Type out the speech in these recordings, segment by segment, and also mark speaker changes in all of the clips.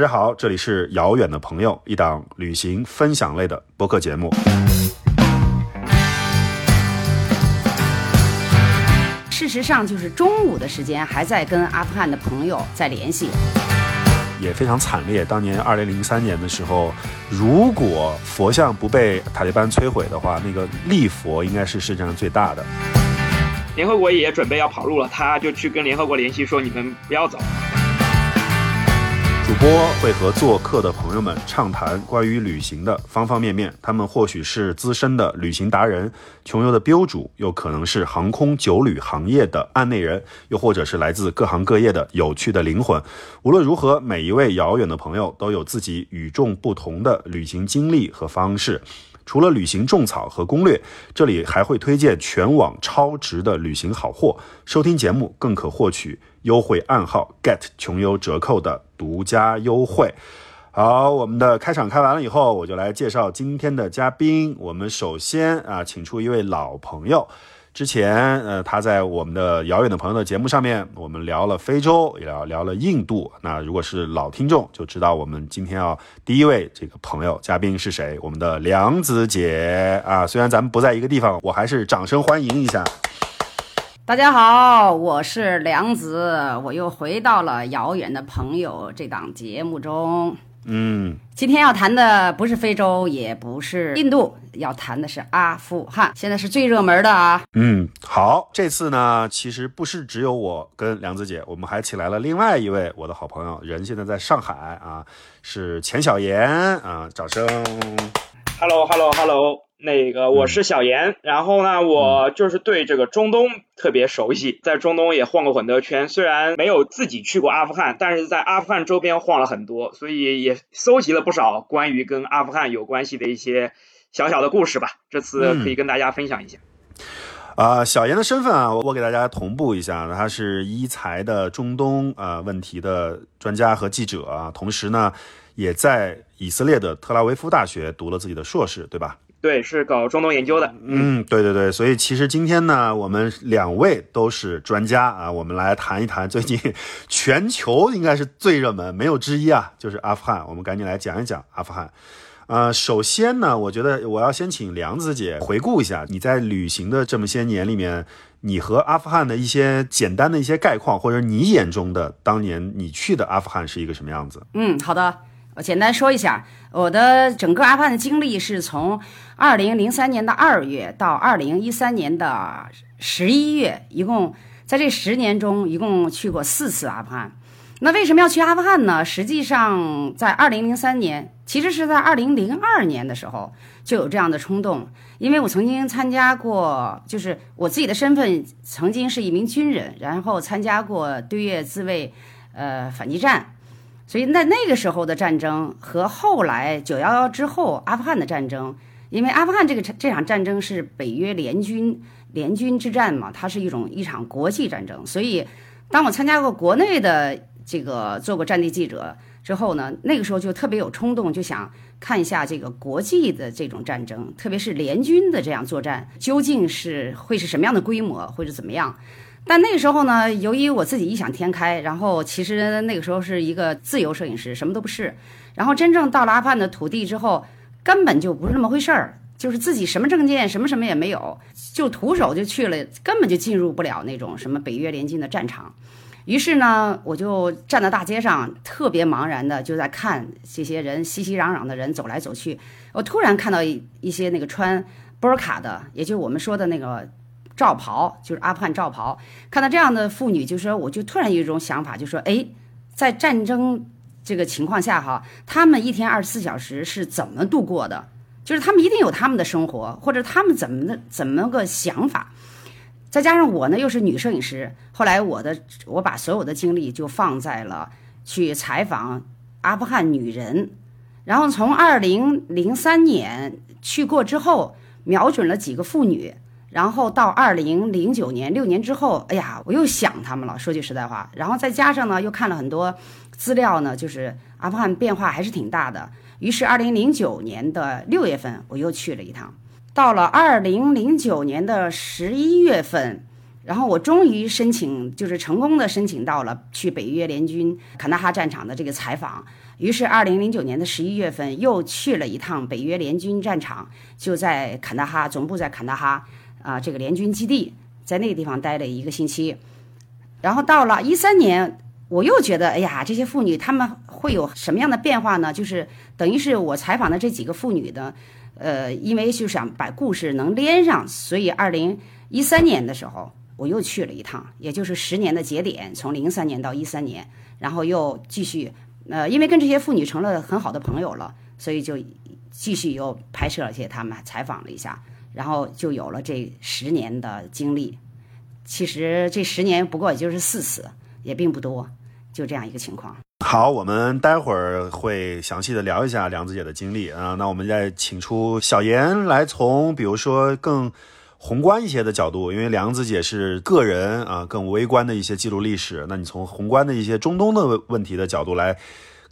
Speaker 1: 大家好，这里是遥远的朋友，一档旅行分享类的播客节目。
Speaker 2: 事实上，就是中午的时间还在跟阿富汗的朋友在联系。
Speaker 1: 也非常惨烈。当年二零零三年的时候，如果佛像不被塔利班摧毁的话，那个立佛应该是世界上最大的。
Speaker 3: 联合国也准备要跑路了，他就去跟联合国联系说：“你们不要走。”
Speaker 1: 主播会和做客的朋友们畅谈关于旅行的方方面面。他们或许是资深的旅行达人、穷游的标主，又可能是航空酒旅行业的案内人，又或者是来自各行各业的有趣的灵魂。无论如何，每一位遥远的朋友都有自己与众不同的旅行经历和方式。除了旅行种草和攻略，这里还会推荐全网超值的旅行好货。收听节目更可获取优惠暗号 get 穷游折扣的独家优惠。好，我们的开场开完了以后，我就来介绍今天的嘉宾。我们首先啊，请出一位老朋友。之前，呃，他在我们的遥远的朋友的节目上面，我们聊了非洲，也聊聊了印度。那如果是老听众，就知道我们今天要第一位这个朋友嘉宾是谁？我们的梁子姐啊。虽然咱们不在一个地方，我还是掌声欢迎一下。
Speaker 2: 大家好，我是梁子，我又回到了遥远的朋友这档节目中。
Speaker 1: 嗯，
Speaker 2: 今天要谈的不是非洲，也不是印度，要谈的是阿富汗，现在是最热门的啊。
Speaker 1: 嗯，好，这次呢，其实不是只有我跟梁子姐，我们还请来了另外一位我的好朋友，人现在在上海啊，是钱小妍啊，掌声。
Speaker 3: Hello，Hello，Hello，那个我是小严，然后呢，我就是对这个中东特别熟悉，在中东也晃过很多圈，虽然没有自己去过阿富汗，但是在阿富汗周边晃了很多，所以也搜集了不少关于跟阿富汗有关系的一些小小的故事吧。这次可以跟大家分享一下。
Speaker 1: 啊、小严的身份啊，我我给大家同步一下，他是一财的中东啊、问题的专家和记者啊，同时呢，也在以色列的特拉维夫大学读了自己的硕士，对吧？
Speaker 3: 对，是搞中东研究的。
Speaker 1: 嗯，对对对，所以其实今天呢，我们两位都是专家啊，我们来谈一谈最近 全球应该是最热门，没有之一啊，就是阿富汗。我们赶紧来讲一讲阿富汗。呃，首先呢，我觉得我要先请梁子姐回顾一下你在旅行的这么些年里面，你和阿富汗的一些简单的一些概况，或者你眼中的当年你去的阿富汗是一个什么样子？
Speaker 2: 嗯，好的，我简单说一下，我的整个阿富汗的经历是从二零零三年的二月到二零一三年的十一月，一共在这十年中，一共去过四次阿富汗。那为什么要去阿富汗呢？实际上，在二零零三年，其实是在二零零二年的时候就有这样的冲动，因为我曾经参加过，就是我自己的身份曾经是一名军人，然后参加过对越自卫呃反击战。所以在那个时候的战争和后来九幺幺之后阿富汗的战争，因为阿富汗这个这场战争是北约联军联军之战嘛，它是一种一场国际战争，所以当我参加过国内的这个做过战地记者之后呢，那个时候就特别有冲动，就想看一下这个国际的这种战争，特别是联军的这样作战，究竟是会是什么样的规模，会是怎么样。但那个时候呢，由于我自己异想天开，然后其实那个时候是一个自由摄影师，什么都不是。然后真正到了阿富汗的土地之后，根本就不是那么回事儿，就是自己什么证件、什么什么也没有，就徒手就去了，根本就进入不了那种什么北约联军的战场。于是呢，我就站在大街上，特别茫然的就在看这些人熙熙攘攘的人走来走去。我突然看到一一些那个穿波尔卡的，也就是我们说的那个。罩袍就是阿富汗罩袍，看到这样的妇女，就说我就突然有一种想法，就说哎，在战争这个情况下哈，他们一天二十四小时是怎么度过的？就是他们一定有他们的生活，或者他们怎么的怎么个想法。再加上我呢又是女摄影师，后来我的我把所有的精力就放在了去采访阿富汗女人，然后从二零零三年去过之后，瞄准了几个妇女。然后到二零零九年，六年之后，哎呀，我又想他们了。说句实在话，然后再加上呢，又看了很多资料呢，就是阿富汗变化还是挺大的。于是二零零九年的六月份，我又去了一趟。到了二零零九年的十一月份，然后我终于申请，就是成功的申请到了去北约联军坎大哈战场的这个采访。于是，二零零九年的十一月份又去了一趟北约联军战场，就在坎大哈，总部在坎大哈啊，这个联军基地，在那个地方待了一个星期。然后到了一三年，我又觉得，哎呀，这些妇女她们会有什么样的变化呢？就是等于是我采访的这几个妇女的，呃，因为就想把故事能连上，所以二零一三年的时候，我又去了一趟，也就是十年的节点，从零三年到一三年，然后又继续。呃，因为跟这些妇女成了很好的朋友了，所以就继续又拍摄了些他们，采访了一下，然后就有了这十年的经历。其实这十年不过也就是四次，也并不多，就这样一个情况。
Speaker 1: 好，我们待会儿会详细的聊一下梁子姐的经历啊。那我们再请出小严来，从比如说更。宏观一些的角度，因为梁子姐是个人啊，更微观的一些记录历史。那你从宏观的一些中东的问题的角度来，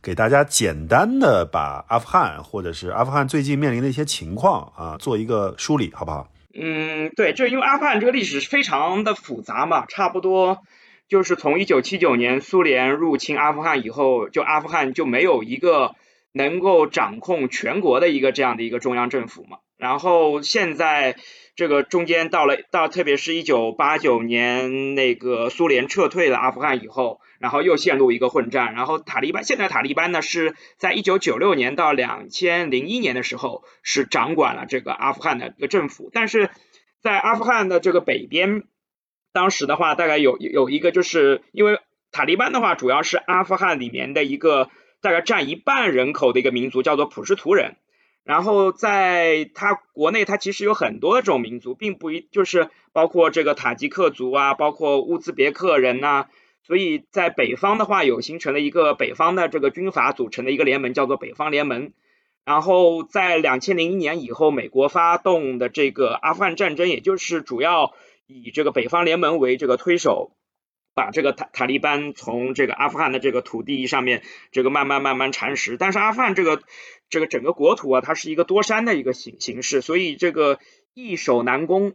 Speaker 1: 给大家简单的把阿富汗或者是阿富汗最近面临的一些情况啊，做一个梳理，好不好？
Speaker 3: 嗯，对，就因为阿富汗这个历史非常的复杂嘛，差不多就是从一九七九年苏联入侵阿富汗以后，就阿富汗就没有一个能够掌控全国的一个这样的一个中央政府嘛，然后现在。这个中间到了到，特别是一九八九年那个苏联撤退了阿富汗以后，然后又陷入一个混战。然后塔利班现在塔利班呢是在一九九六年到两千零一年的时候是掌管了这个阿富汗的一个政府，但是在阿富汗的这个北边，当时的话大概有有一个就是因为塔利班的话主要是阿富汗里面的一个大概占一半人口的一个民族叫做普什图人。然后在他国内，他其实有很多种民族，并不一就是包括这个塔吉克族啊，包括乌兹别克人呐，所以在北方的话，有形成了一个北方的这个军阀组成的一个联盟，叫做北方联盟。然后在两千零一年以后，美国发动的这个阿富汗战争，也就是主要以这个北方联盟为这个推手。把这个塔塔利班从这个阿富汗的这个土地上面，这个慢慢慢慢蚕食。但是阿富汗这个这个整个国土啊，它是一个多山的一个形形式，所以这个易守难攻。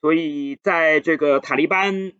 Speaker 3: 所以在这个塔利班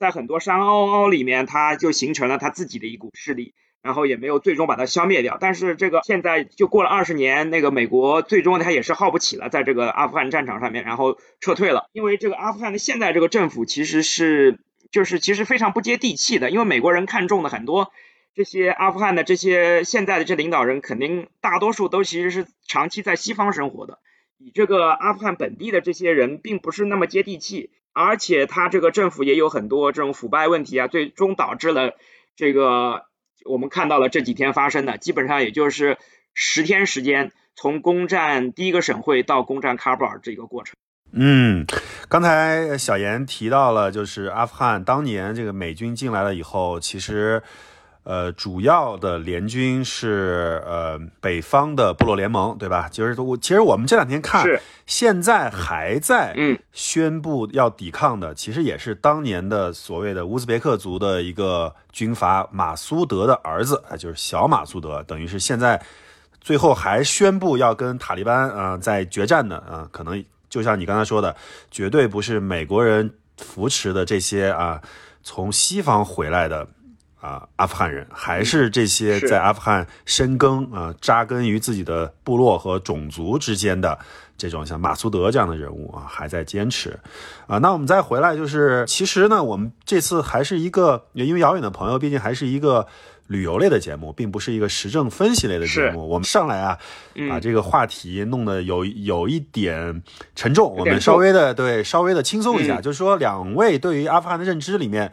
Speaker 3: 在很多山凹凹里面，它就形成了它自己的一股势力，然后也没有最终把它消灭掉。但是这个现在就过了二十年，那个美国最终它也是耗不起了，在这个阿富汗战场上面，然后撤退了。因为这个阿富汗的现在这个政府其实是。就是其实非常不接地气的，因为美国人看中的很多这些阿富汗的这些现在的这领导人，肯定大多数都其实是长期在西方生活的，以这个阿富汗本地的这些人并不是那么接地气，而且他这个政府也有很多这种腐败问题啊，最终导致了这个我们看到了这几天发生的，基本上也就是十天时间，从攻占第一个省会到攻占喀布尔这个过程。
Speaker 1: 嗯，刚才小严提到了，就是阿富汗当年这个美军进来了以后，其实，呃，主要的联军是呃北方的部落联盟，对吧？就是我其实我们这两天看，现在还在宣布要抵抗的，其实也是当年的所谓的乌兹别克族的一个军阀马苏德的儿子啊，就是小马苏德，等于是现在最后还宣布要跟塔利班啊在决战的啊，可能。就像你刚才说的，绝对不是美国人扶持的这些啊，从西方回来的啊阿富汗人，还是这些在阿富汗深耕啊扎根于自己的部落和种族之间的这种像马苏德这样的人物啊，还在坚持啊。那我们再回来，就是其实呢，我们这次还是一个，因为遥远的朋友，毕竟还是一个。旅游类的节目，并不是一个时政分析类的节目。我们上来啊，把这个话题弄得有有一点沉重，我们稍微的对稍微的轻松一下。就是说，两位对于阿富汗的认知里面，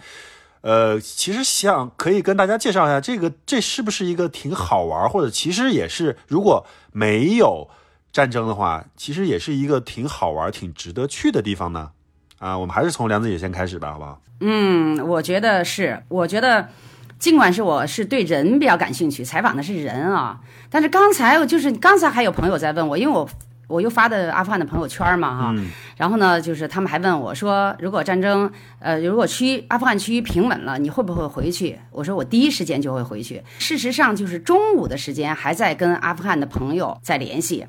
Speaker 1: 呃，其实想可以跟大家介绍一下，这个这是不是一个挺好玩，或者其实也是如果没有战争的话，其实也是一个挺好玩、挺值得去的地方呢？啊，我们还是从梁子姐先开始吧，好不好？
Speaker 2: 嗯，我觉得是，我觉得。尽管是我是对人比较感兴趣，采访的是人啊，但是刚才就是刚才还有朋友在问我，因为我我又发的阿富汗的朋友圈嘛哈，然后呢，就是他们还问我说，如果战争呃如果区阿富汗区域平稳了，你会不会回去？我说我第一时间就会回去。事实上，就是中午的时间还在跟阿富汗的朋友在联系，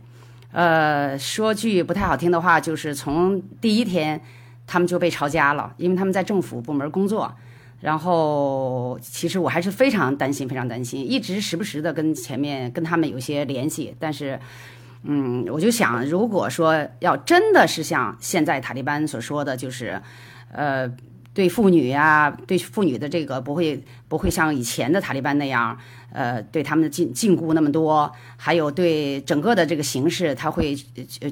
Speaker 2: 呃，说句不太好听的话，就是从第一天他们就被抄家了，因为他们在政府部门工作。然后其实我还是非常担心，非常担心，一直时不时的跟前面跟他们有些联系，但是。嗯，我就想，如果说要真的是像现在塔利班所说的，就是，呃，对妇女呀，对妇女的这个不会不会像以前的塔利班那样，呃，对他们的禁禁锢那么多，还有对整个的这个形势，他会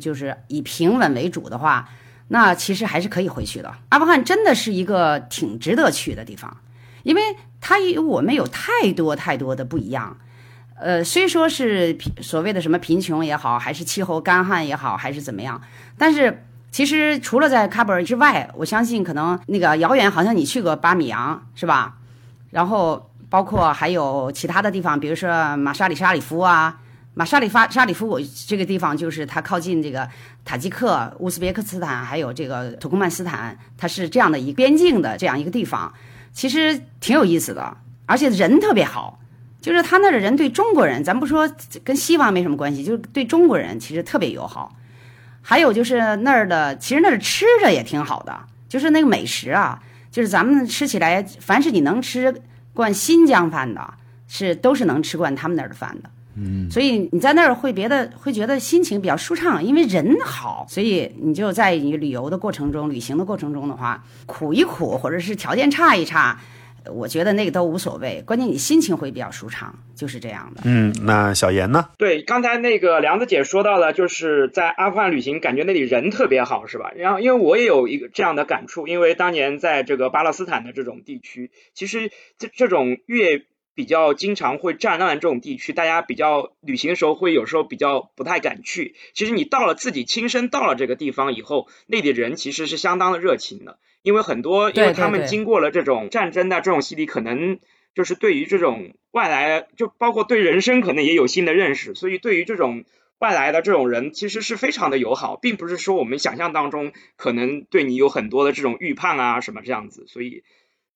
Speaker 2: 就是以平稳为主的话，那其实还是可以回去的。阿富汗真的是一个挺值得去的地方，因为它与我们有太多太多的不一样。呃，虽说是所谓的什么贫穷也好，还是气候干旱也好，还是怎么样，但是其实除了在喀布尔之外，我相信可能那个遥远，好像你去过巴米扬是吧？然后包括还有其他的地方，比如说马沙里沙里夫啊，马沙里发沙里夫，我这个地方就是它靠近这个塔吉克、乌兹别克斯坦，还有这个土库曼斯坦，它是这样的一边境的这样一个地方，其实挺有意思的，而且人特别好。就是他那儿的人对中国人，咱不说跟西方没什么关系，就是对中国人其实特别友好。还有就是那儿的，其实那儿吃着也挺好的，就是那个美食啊，就是咱们吃起来，凡是你能吃惯新疆饭的，是都是能吃惯他们那儿的饭的。嗯，所以你在那儿会别的会觉得心情比较舒畅，因为人好，所以你就在你旅游的过程中、旅行的过程中的话，苦一苦，或者是条件差一差。我觉得那个都无所谓，关键你心情会比较舒畅，就是这样的。
Speaker 1: 嗯，那小严呢？
Speaker 3: 对，刚才那个梁子姐说到了，就是在阿富汗旅行，感觉那里人特别好，是吧？然后，因为我也有一个这样的感触，因为当年在这个巴勒斯坦的这种地区，其实这这种越。比较经常会战乱这种地区，大家比较旅行的时候会有时候比较不太敢去。其实你到了自己亲身到了这个地方以后，那里人其实是相当的热情的，因为很多因为他们经过了这种战争的这种洗礼，可能就是对于这种外来，就包括对人生可能也有新的认识，所以对于这种外来的这种人，其实是非常的友好，并不是说我们想象当中可能对你有很多的这种预判啊什么这样子，所以。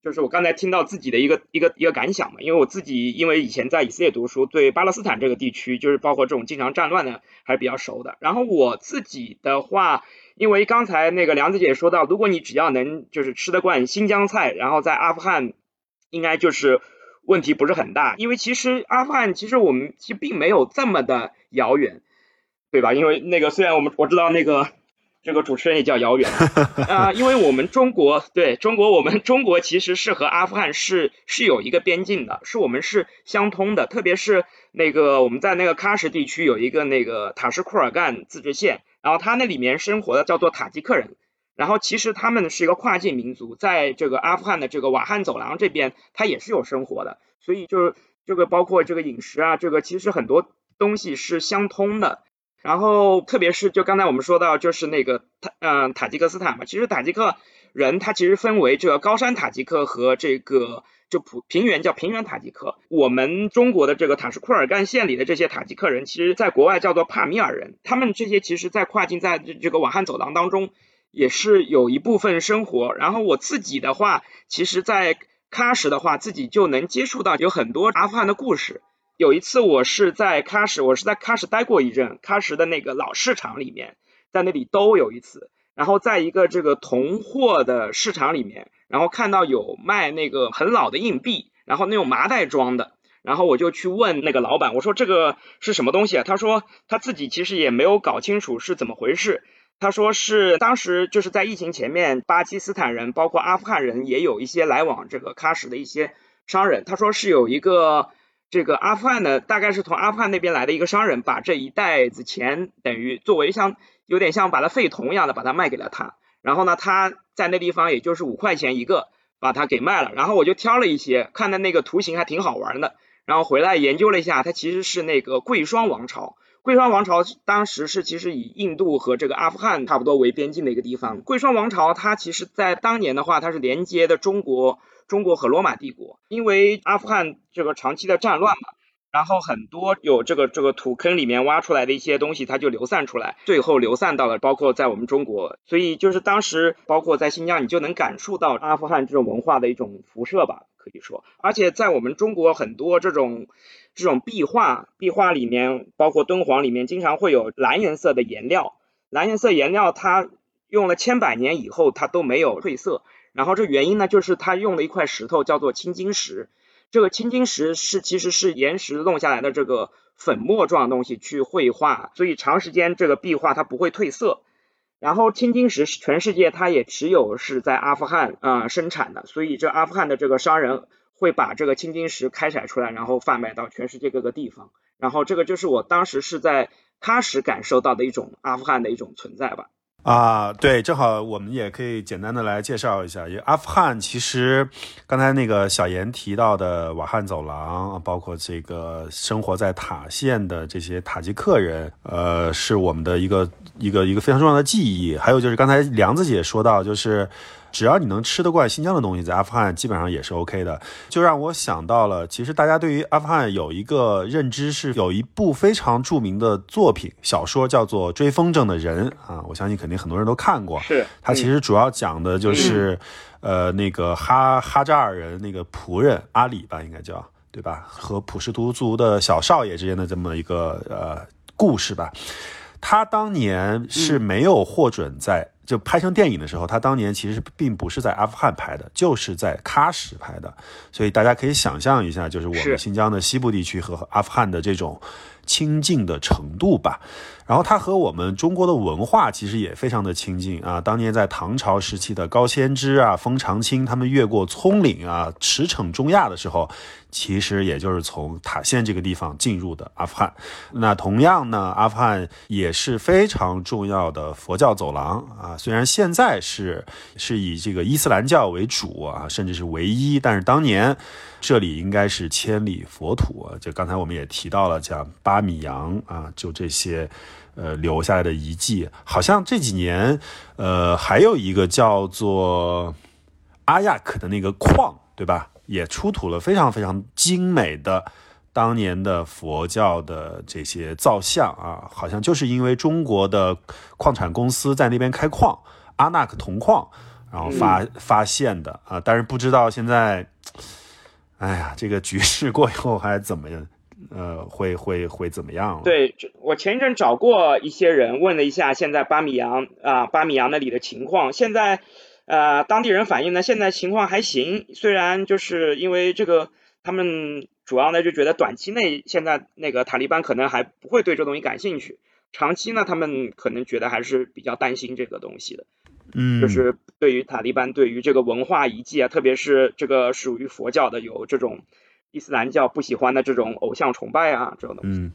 Speaker 3: 就是我刚才听到自己的一个一个一个感想嘛，因为我自己因为以前在以色列读书，对巴勒斯坦这个地区，就是包括这种经常战乱的，还是比较熟的。然后我自己的话，因为刚才那个梁子姐说到，如果你只要能就是吃得惯新疆菜，然后在阿富汗，应该就是问题不是很大。因为其实阿富汗其实我们其实并没有这么的遥远，对吧？因为那个虽然我们我知道那个。这个主持人也叫遥远啊，因为我们中国对中国，我们中国其实是和阿富汗是是有一个边境的，是我们是相通的。特别是那个我们在那个喀什地区有一个那个塔什库尔干自治县，然后它那里面生活的叫做塔吉克人，然后其实他们是一个跨境民族，在这个阿富汗的这个瓦罕走廊这边，它也是有生活的，所以就是这个包括这个饮食啊，这个其实很多东西是相通的。然后，特别是就刚才我们说到，就是那个塔，嗯，塔吉克斯坦嘛，其实塔吉克人他其实分为这个高山塔吉克和这个就普平原叫平原塔吉克。我们中国的这个塔什库尔干县里的这些塔吉克人，其实在国外叫做帕米尔人。他们这些其实，在跨境在这个瓦罕走廊当中，也是有一部分生活。然后我自己的话，其实，在喀什的话，自己就能接触到有很多阿富汗的故事。有一次，我是在喀什，我是在喀什待过一阵，喀什的那个老市场里面，在那里都有一次。然后在一个这个铜货的市场里面，然后看到有卖那个很老的硬币，然后那种麻袋装的，然后我就去问那个老板，我说这个是什么东西啊？他说他自己其实也没有搞清楚是怎么回事。他说是当时就是在疫情前面，巴基斯坦人包括阿富汗人也有一些来往这个喀什的一些商人。他说是有一个。这个阿富汗的大概是从阿富汗那边来的一个商人，把这一袋子钱等于作为像有点像把它废铜一样的把它卖给了他，然后呢他在那地方也就是五块钱一个把它给卖了，然后我就挑了一些，看的那个图形还挺好玩的，然后回来研究了一下，它其实是那个贵霜王朝，贵霜王朝当时是其实以印度和这个阿富汗差不多为边境的一个地方，贵霜王朝它其实在当年的话它是连接的中国。中国和罗马帝国，因为阿富汗这个长期的战乱嘛，然后很多有这个这个土坑里面挖出来的一些东西，它就流散出来，最后流散到了包括在我们中国，所以就是当时包括在新疆，你就能感受到阿富汗这种文化的一种辐射吧，可以说，而且在我们中国很多这种这种壁画，壁画里面包括敦煌里面经常会有蓝颜色的颜料，蓝颜色颜料它用了千百年以后它都没有褪色。然后这原因呢，就是他用了一块石头叫做青金石，这个青金石是其实是岩石弄下来的这个粉末状的东西去绘画，所以长时间这个壁画它不会褪色。然后青金石全世界它也只有是在阿富汗啊生产的，所以这阿富汗的这个商人会把这个青金石开采出来，然后贩卖到全世界各个地方。然后这个就是我当时是在喀什感受到的一种阿富汗的一种存在吧。
Speaker 1: 啊，对，正好我们也可以简单的来介绍一下，因为阿富汗其实刚才那个小严提到的瓦汉走廊，包括这个生活在塔县的这些塔吉克人，呃，是我们的一个一个一个非常重要的记忆。还有就是刚才梁子姐说到，就是。只要你能吃得惯新疆的东西，在阿富汗基本上也是 OK 的。就让我想到了，其实大家对于阿富汗有一个认知是，有一部非常著名的作品小说叫做《追风筝的人》啊，我相信肯定很多人都看过。
Speaker 3: 是，
Speaker 1: 它其实主要讲的就是，呃，那个哈哈扎尔人那个仆人阿里吧，应该叫对吧？和普什图族的小少爷之间的这么一个呃故事吧。他当年是没有获准在。就拍成电影的时候，他当年其实并不是在阿富汗拍的，就是在喀什拍的，所以大家可以想象一下，就是我们新疆的西部地区和阿富汗的这种亲近的程度吧。然后它和我们中国的文化其实也非常的亲近啊。当年在唐朝时期的高仙芝啊、封长清他们越过葱岭啊，驰骋中亚的时候，其实也就是从塔县这个地方进入的阿富汗。那同样呢，阿富汗也是非常重要的佛教走廊啊。虽然现在是是以这个伊斯兰教为主啊，甚至是唯一，但是当年这里应该是千里佛土。就刚才我们也提到了，讲巴米扬啊，就这些。呃，留下来的遗迹，好像这几年，呃，还有一个叫做阿亚克的那个矿，对吧？也出土了非常非常精美的当年的佛教的这些造像啊，好像就是因为中国的矿产公司在那边开矿，阿纳克铜矿，然后发发现的啊，但是不知道现在，哎呀，这个局势过以后还怎么样？呃，会会会怎么样？
Speaker 3: 对，我前一阵找过一些人，问了一下现在巴米扬啊，巴米扬那里的情况。现在，呃，当地人反映呢，现在情况还行。虽然就是因为这个，他们主要呢就觉得短期内现在那个塔利班可能还不会对这东西感兴趣，长期呢他们可能觉得还是比较担心这个东西的。
Speaker 1: 嗯，
Speaker 3: 就是对于塔利班对于这个文化遗迹啊，特别是这个属于佛教的有这种。伊斯兰教不喜欢的这种偶像崇拜啊，这种东西。
Speaker 1: 嗯，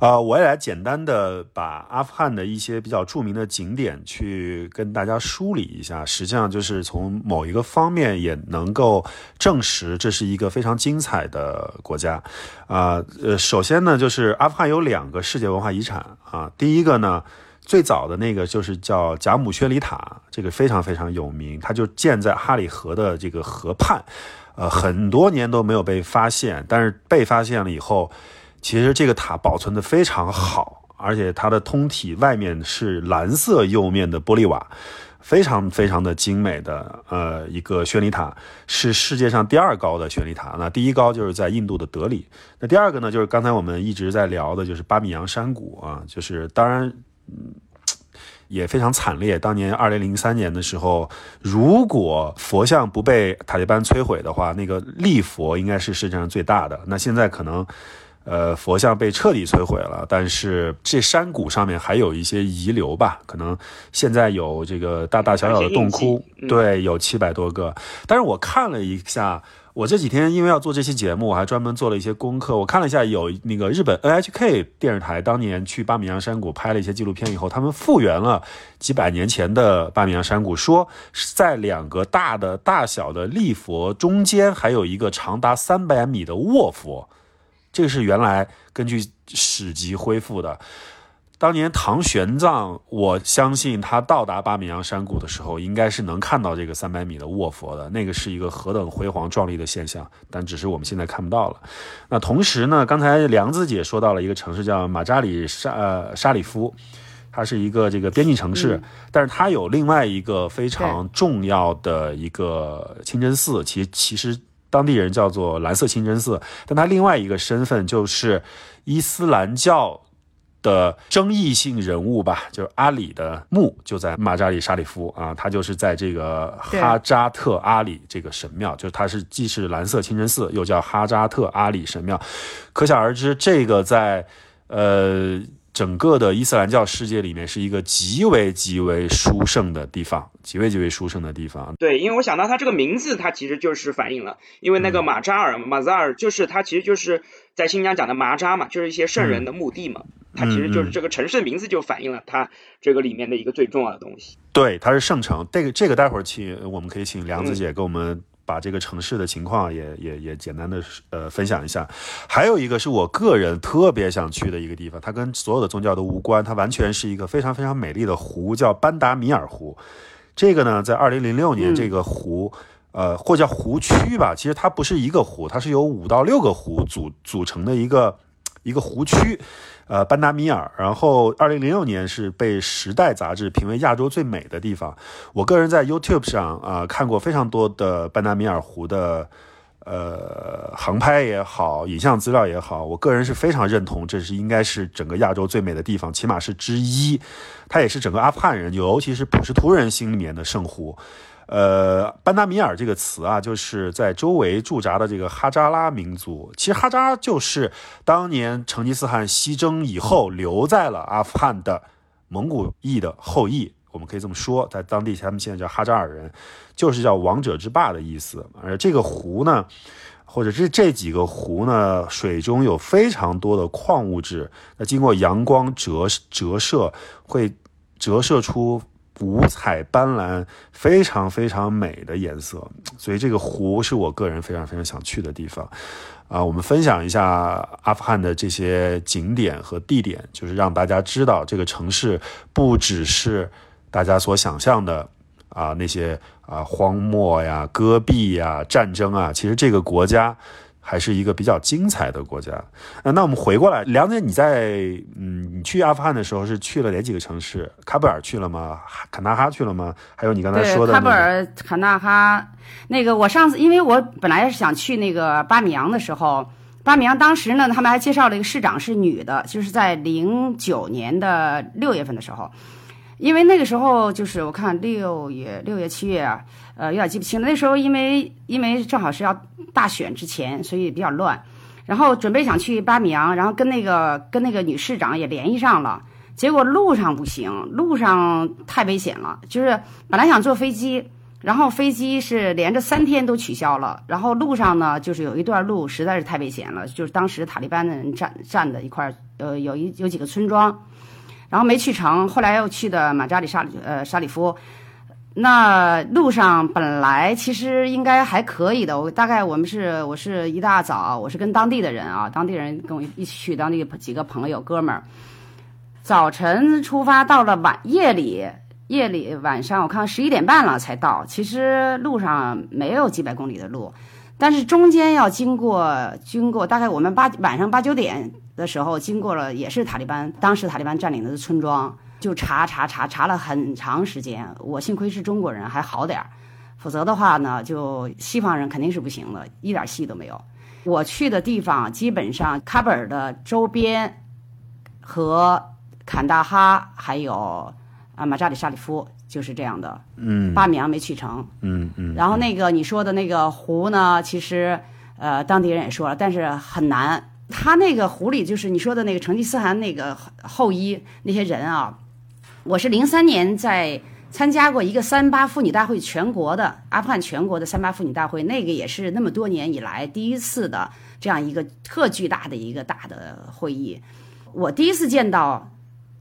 Speaker 1: 呃，我也来简单的把阿富汗的一些比较著名的景点去跟大家梳理一下。实际上，就是从某一个方面也能够证实这是一个非常精彩的国家。啊，呃，首先呢，就是阿富汗有两个世界文化遗产啊。第一个呢，最早的那个就是叫贾姆薛里塔，这个非常非常有名，它就建在哈里河的这个河畔。呃，很多年都没有被发现，但是被发现了以后，其实这个塔保存的非常好，而且它的通体外面是蓝色釉面的玻璃瓦，非常非常的精美的呃一个宣礼塔，是世界上第二高的宣礼塔。那第一高就是在印度的德里，那第二个呢，就是刚才我们一直在聊的，就是巴米扬山谷啊，就是当然，嗯。也非常惨烈。当年二零零三年的时候，如果佛像不被塔利班摧毁的话，那个立佛应该是世界上最大的。那现在可能，呃，佛像被彻底摧毁了，但是这山谷上面还有一些遗留吧？可能现在有这个大大小小的洞窟，对，有七百多个。但是我看了一下。我这几天因为要做这期节目，我还专门做了一些功课。我看了一下，有那个日本 NHK 电视台当年去巴米扬山谷拍了一些纪录片以后，他们复原了几百年前的巴米扬山谷，说在两个大的大小的立佛中间还有一个长达三百米的卧佛，这个是原来根据史籍恢复的。当年唐玄奘，我相信他到达巴米扬山谷的时候，应该是能看到这个三百米的卧佛的。那个是一个何等辉煌壮丽的现象，但只是我们现在看不到了。那同时呢，刚才梁子姐说到了一个城市叫马扎里沙呃沙里夫，它是一个这个边境城市，但是它有另外一个非常重要的一个清真寺，其其实当地人叫做蓝色清真寺，但它另外一个身份就是伊斯兰教。的争议性人物吧，就是阿里的墓就在马扎里沙里夫啊，他就是在这个哈扎特阿里这个神庙，就是他是既是蓝色清真寺，又叫哈扎特阿里神庙，可想而知，这个在呃。整个的伊斯兰教世界里面是一个极为极为殊胜的地方，极为极为殊胜的地方。
Speaker 3: 对，因为我想到它这个名字，它其实就是反映了，因为那个马扎尔马扎尔就是它其实就是在新疆讲的麻扎嘛，就是一些圣人的墓地嘛，它其实就是这个城市的名字就反映了它这个里面的一个最重要的东西。
Speaker 1: 对，它是圣城。这个这个待会儿请我们可以请梁子姐给我们。把这个城市的情况也也也简单的呃分享一下，还有一个是我个人特别想去的一个地方，它跟所有的宗教都无关，它完全是一个非常非常美丽的湖，叫班达米尔湖。这个呢，在二零零六年，这个湖呃或叫湖区吧，其实它不是一个湖，它是由五到六个湖组组成的一个一个湖区。呃，班达米尔，然后二零零六年是被《时代》杂志评为亚洲最美的地方。我个人在 YouTube 上啊看过非常多的班达米尔湖的呃航拍也好，影像资料也好，我个人是非常认同，这是应该是整个亚洲最美的地方，起码是之一。它也是整个阿富汗人，尤其是普什图人心里面的圣湖。呃，班达米尔这个词啊，就是在周围驻扎的这个哈扎拉民族。其实哈扎就是当年成吉思汗西征以后留在了阿富汗的蒙古裔的后裔。我们可以这么说，在当地他们现在叫哈扎尔人，就是叫王者之霸的意思。而这个湖呢，或者是这几个湖呢，水中有非常多的矿物质，那经过阳光折折射，会折射出。五彩斑斓、非常非常美的颜色，所以这个湖是我个人非常非常想去的地方。啊，我们分享一下阿富汗的这些景点和地点，就是让大家知道这个城市不只是大家所想象的啊那些啊荒漠呀、戈壁呀、战争啊，其实这个国家。还是一个比较精彩的国家。呃，那我们回过来，梁姐，你在嗯，你去阿富汗的时候是去了哪几个城市？喀布尔去了吗？坎大哈去了吗？还有你刚才说的
Speaker 2: 喀布尔、坎大哈。那个我上次，因为我本来是想去那个巴米扬的时候，巴米扬当时呢，他们还介绍了一个市长是女的，就是在零九年的六月份的时候。因为那个时候就是我看六月、六月、七月啊，呃，有点记不清了。那时候因为因为正好是要大选之前，所以比较乱。然后准备想去巴米扬，然后跟那个跟那个女市长也联系上了，结果路上不行，路上太危险了。就是本来想坐飞机，然后飞机是连着三天都取消了。然后路上呢，就是有一段路实在是太危险了，就是当时塔利班的人站站的一块，呃，有一有几个村庄。然后没去成，后来又去的马扎里沙里呃沙里夫，那路上本来其实应该还可以的。我大概我们是我是一大早，我是跟当地的人啊，当地人跟我一起去，当地几个朋友哥们儿，早晨出发，到了晚夜里夜里晚上我看十一点半了才到。其实路上没有几百公里的路，但是中间要经过经过大概我们八晚上八九点。的时候，经过了也是塔利班，当时塔利班占领的村庄，就查查查查了很长时间。我幸亏是中国人，还好点儿，否则的话呢，就西方人肯定是不行的，一点戏都没有。我去的地方基本上喀布尔的周边和坎大哈，还有啊马扎里沙里夫，就是这样的。
Speaker 1: 嗯，
Speaker 2: 巴米扬没去成。
Speaker 1: 嗯嗯。
Speaker 2: 然后那个你说的那个湖呢，其实呃当地人也说了，但是很难。他那个湖里就是你说的那个成吉思汗那个后裔那些人啊，我是零三年在参加过一个三八妇女大会，全国的阿富汗全国的三八妇女大会，那个也是那么多年以来第一次的这样一个特巨大的一个大的会议。我第一次见到，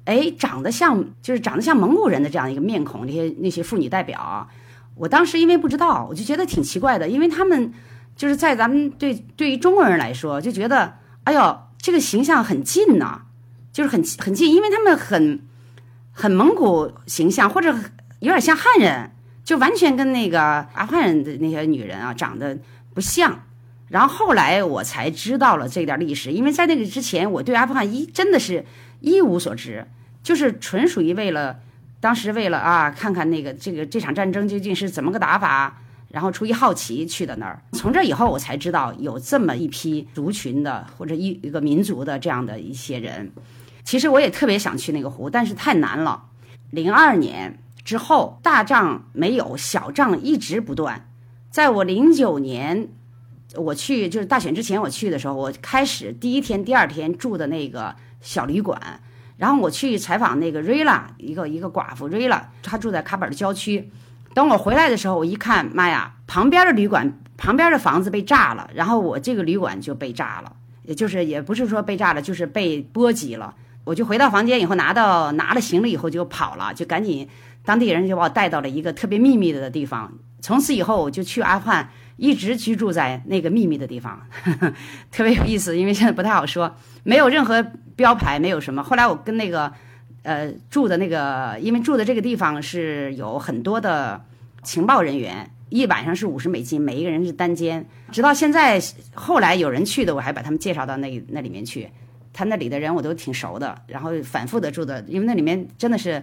Speaker 2: 哎，长得像就是长得像蒙古人的这样一个面孔，那些那些妇女代表，我当时因为不知道，我就觉得挺奇怪的，因为他们就是在咱们对对于中国人来说就觉得。哎呦，这个形象很近呐，就是很很近，因为他们很很蒙古形象，或者有点像汉人，就完全跟那个阿富汗人的那些女人啊长得不像。然后后来我才知道了这点历史，因为在那个之前，我对阿富汗一真的是一无所知，就是纯属于为了当时为了啊看看那个这个这场战争究竟是怎么个打法。然后出于好奇去的那儿，从这以后我才知道有这么一批族群的或者一一个民族的这样的一些人。其实我也特别想去那个湖，但是太难了。零二年之后，大仗没有，小仗一直不断。在我零九年我去就是大选之前我去的时候，我开始第一天、第二天住的那个小旅馆，然后我去采访那个瑞拉，一个一个寡妇瑞拉，她住在卡本的郊区。等我回来的时候，我一看，妈呀，旁边的旅馆旁边的房子被炸了，然后我这个旅馆就被炸了，也就是也不是说被炸了，就是被波及了。我就回到房间以后，拿到拿了行李以后就跑了，就赶紧当地人就把我带到了一个特别秘密的地方。从此以后，我就去阿富汗，一直居住在那个秘密的地方，特别有意思。因为现在不太好说，没有任何标牌，没有什么。后来我跟那个呃住的那个，因为住的这个地方是有很多的情报人员，一晚上是五十美金，每一个人是单间。直到现在，后来有人去的，我还把他们介绍到那那里面去。他那里的人我都挺熟的，然后反复的住的，因为那里面真的是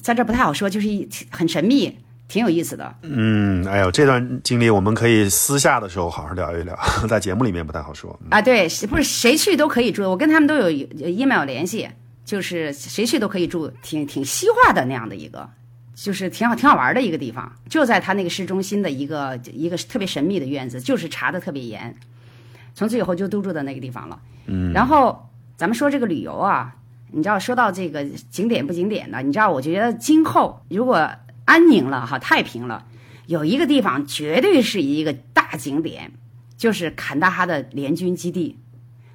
Speaker 2: 在这不太好说，就是一很神秘，挺有意思的。
Speaker 1: 嗯，哎呦，这段经历我们可以私下的时候好好聊一聊，在节目里面不太好说。
Speaker 2: 啊，对，不是谁去都可以住，我跟他们都有 email 联系，就是谁去都可以住，挺挺西化的那样的一个，就是挺好挺好玩的一个地方，就在他那个市中心的一个一个特别神秘的院子，就是查的特别严。从此以后就都住在那个地方了。
Speaker 1: 嗯，
Speaker 2: 然后咱们说这个旅游啊，你知道说到这个景点不景点的，你知道我觉得今后如果安宁了哈，太平了，有一个地方绝对是一个大景点，就是坎大哈的联军基地。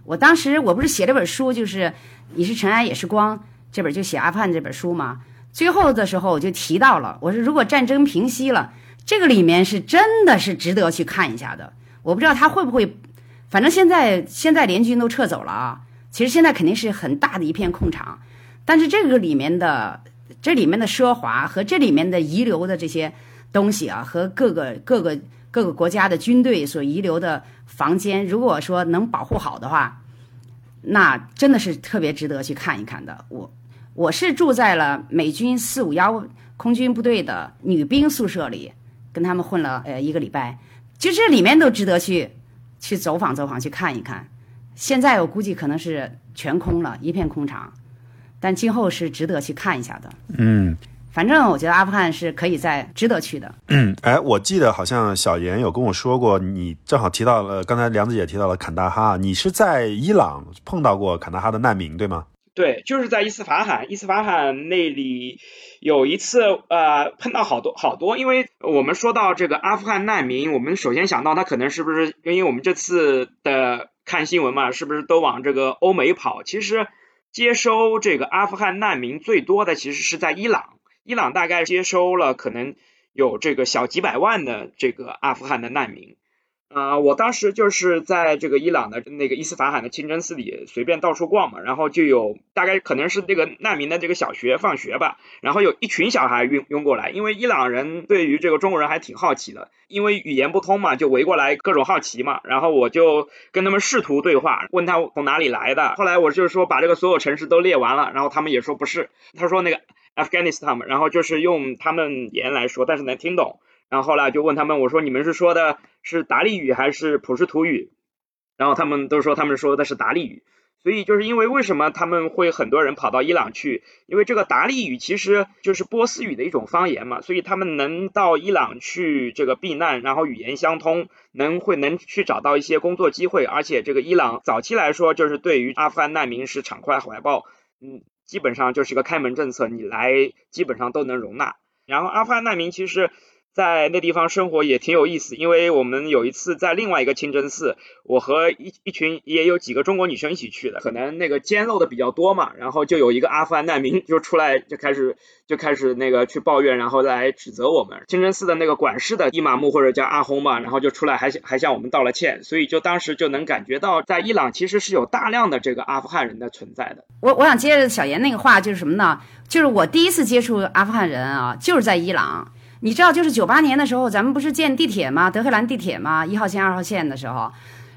Speaker 2: 我当时我不是写了本书，就是你是尘埃也是光这本就写阿富汗这本书嘛。最后的时候我就提到了，我说如果战争平息了，这个里面是真的是值得去看一下的。我不知道他会不会。反正现在现在联军都撤走了啊，其实现在肯定是很大的一片空场，但是这个里面的这里面的奢华和这里面的遗留的这些东西啊，和各个各个各个国家的军队所遗留的房间，如果说能保护好的话，那真的是特别值得去看一看的。我我是住在了美军四五幺空军部队的女兵宿舍里，跟他们混了呃一个礼拜，就这里面都值得去。去走访走访，去看一看。现在我估计可能是全空了，一片空场，但今后是值得去看一下的。
Speaker 1: 嗯，
Speaker 2: 反正我觉得阿富汗是可以在值得去的。
Speaker 1: 嗯，哎，我记得好像小严有跟我说过，你正好提到了，刚才梁子姐提到了坎大哈，你是在伊朗碰到过坎大哈的难民，对吗？
Speaker 3: 对，就是在伊斯法罕，伊斯法罕那里有一次，呃，碰到好多好多，因为我们说到这个阿富汗难民，我们首先想到他可能是不是，因为我们这次的看新闻嘛，是不是都往这个欧美跑？其实接收这个阿富汗难民最多的其实是在伊朗，伊朗大概接收了可能有这个小几百万的这个阿富汗的难民。啊，我当时就是在这个伊朗的那个伊斯法罕的清真寺里随便到处逛嘛，然后就有大概可能是这个难民的这个小学放学吧，然后有一群小孩拥拥过来，因为伊朗人对于这个中国人还挺好奇的，因为语言不通嘛，就围过来各种好奇嘛，然后我就跟他们试图对话，问他从哪里来的，后来我就是说把这个所有城市都列完了，然后他们也说不是，他说那个 Afghanistan，然后就是用他们言来说，但是能听懂。然后后来就问他们，我说你们是说的是达利语还是普什图语？然后他们都说他们说的是达利语。所以就是因为为什么他们会很多人跑到伊朗去？因为这个达利语其实就是波斯语的一种方言嘛，所以他们能到伊朗去这个避难，然后语言相通，能会能去找到一些工作机会。而且这个伊朗早期来说，就是对于阿富汗难民是敞开怀抱，嗯，基本上就是一个开门政策，你来基本上都能容纳。然后阿富汗难民其实。在那地方生活也挺有意思，因为我们有一次在另外一个清真寺，我和一一群也有几个中国女生一起去的，可能那个奸漏的比较多嘛，然后就有一个阿富汗难民就出来就开始就开始那个去抱怨，然后来指责我们清真寺的那个管事的伊玛目或者叫阿訇嘛，然后就出来还还向我们道了歉，所以就当时就能感觉到在伊朗其实是有大量的这个阿富汗人的存在的。
Speaker 2: 我我想接着小严那个话就是什么呢？就是我第一次接触阿富汗人啊，就是在伊朗。你知道，就是九八年的时候，咱们不是建地铁吗？德黑兰地铁吗？一号线、二号线的时候，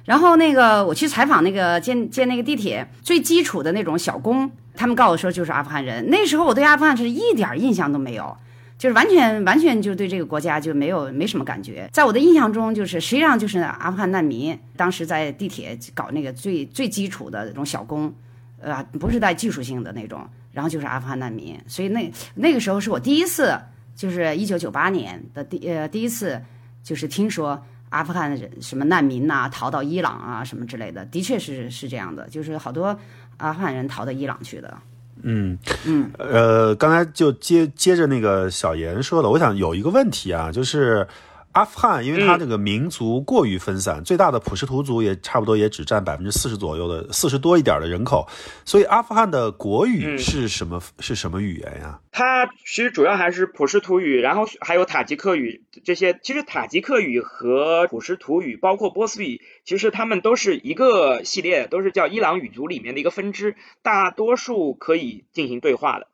Speaker 2: 然后那个我去采访那个建建那个地铁最基础的那种小工，他们告诉我说就是阿富汗人。那时候我对阿富汗是一点印象都没有，就是完全完全就对这个国家就没有没什么感觉。在我的印象中，就是实际上就是阿富汗难民，当时在地铁搞那个最最基础的那种小工。呃，不是带技术性的那种，然后就是阿富汗难民。所以那那个时候是我第一次，就是一九九八年的第呃第一次，就是听说阿富汗什么难民呐、逃到伊朗啊什么之类的，的确是是这样的，就是好多阿富汗人逃到伊朗去的。
Speaker 1: 嗯嗯，呃，刚才就接接着那个小严说的，我想有一个问题啊，就是。阿富汗，因为它这个民族过于分散，最大的普什图族也差不多也只占百分之四十左右的四十多一点的人口，所以阿富汗的国语是什么？是什么语言呀？
Speaker 3: 它其实主要还是普什图语，然后还有塔吉克语这些。其实塔吉克语和普什图语，包括波斯语，其实他们都是一个系列，都是叫伊朗语族里面的一个分支，大多数可以进行对话的。